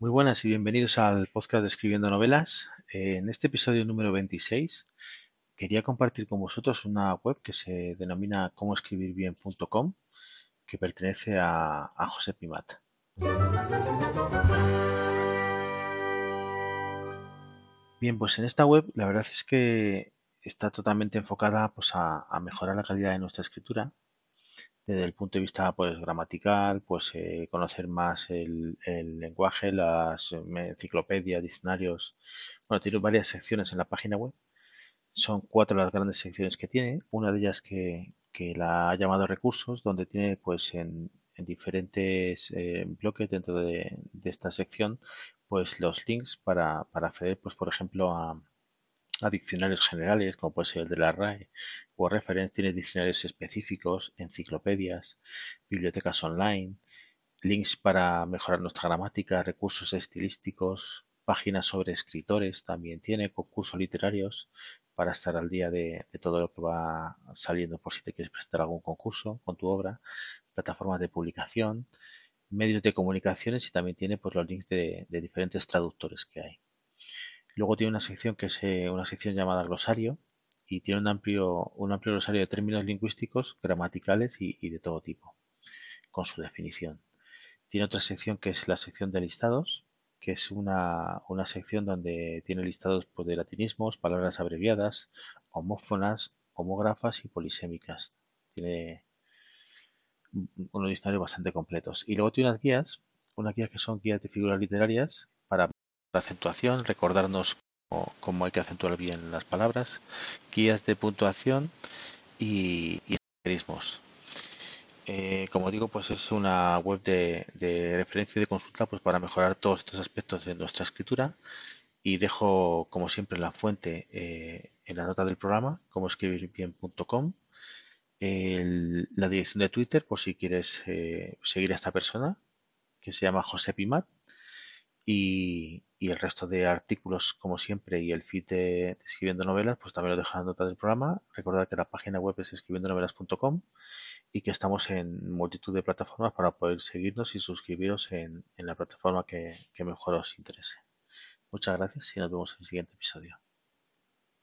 Muy buenas y bienvenidos al podcast de Escribiendo Novelas. Eh, en este episodio número 26 quería compartir con vosotros una web que se denomina comoescribirbien.com que pertenece a, José Pimat. Bien, pues en esta web la verdad es que está totalmente enfocada pues, a mejorar la calidad de nuestra escritura desde el punto de vista pues gramatical, pues eh, conocer más el, lenguaje, las enciclopedias, diccionarios. Bueno, tiene varias secciones en la página web. Son cuatro las grandes secciones que tiene. Una de ellas que, la ha llamado recursos, donde tiene pues en, diferentes eh, bloques dentro de, de, esta sección pues los links para, para acceder pues por ejemplo a, a diccionarios generales, como puede ser el de la RAE o Reference, tiene diccionarios específicos, enciclopedias, bibliotecas online, links para mejorar nuestra gramática, recursos estilísticos, páginas sobre escritores, también tiene concursos literarios para estar al día de, todo lo que va saliendo por si te quieres presentar algún concurso con tu obra, plataformas de publicación, medios de comunicaciones y también tiene pues, los links de diferentes traductores que hay. Luego tiene una sección que es eh, una sección llamada glosario y tiene un amplio, un amplio glosario de términos lingüísticos, gramaticales y, de todo tipo, con su definición. Tiene otra sección que es la sección de listados, que es una, sección donde tiene listados pues, de latinismos, palabras abreviadas, homófonas, homógrafas y polisémicas. Tiene unos diccionarios bastante completos. Y luego tiene unas guías, unas guías que son guías de figuras literarias la acentuación, recordarnos cómo, hay que acentuar bien las palabras, guías de puntuación y, y eh, como digo, pues es una web de, referencia y de consulta pues para mejorar todos estos aspectos de nuestra escritura. Y dejo como siempre la fuente eh, en la nota del programa como escribirbien.com la dirección de Twitter por si quieres eh, seguir a esta persona que se llama José Pimat y, el resto de artículos, como siempre, y el feed de, Escribiendo Novelas, pues también lo dejo en nota del programa. Recordad que la página web es escribiendonovelas.com y que estamos en multitud de plataformas para poder seguirnos y suscribiros en, la plataforma que mejor os interese. Muchas gracias y nos vemos en el siguiente episodio.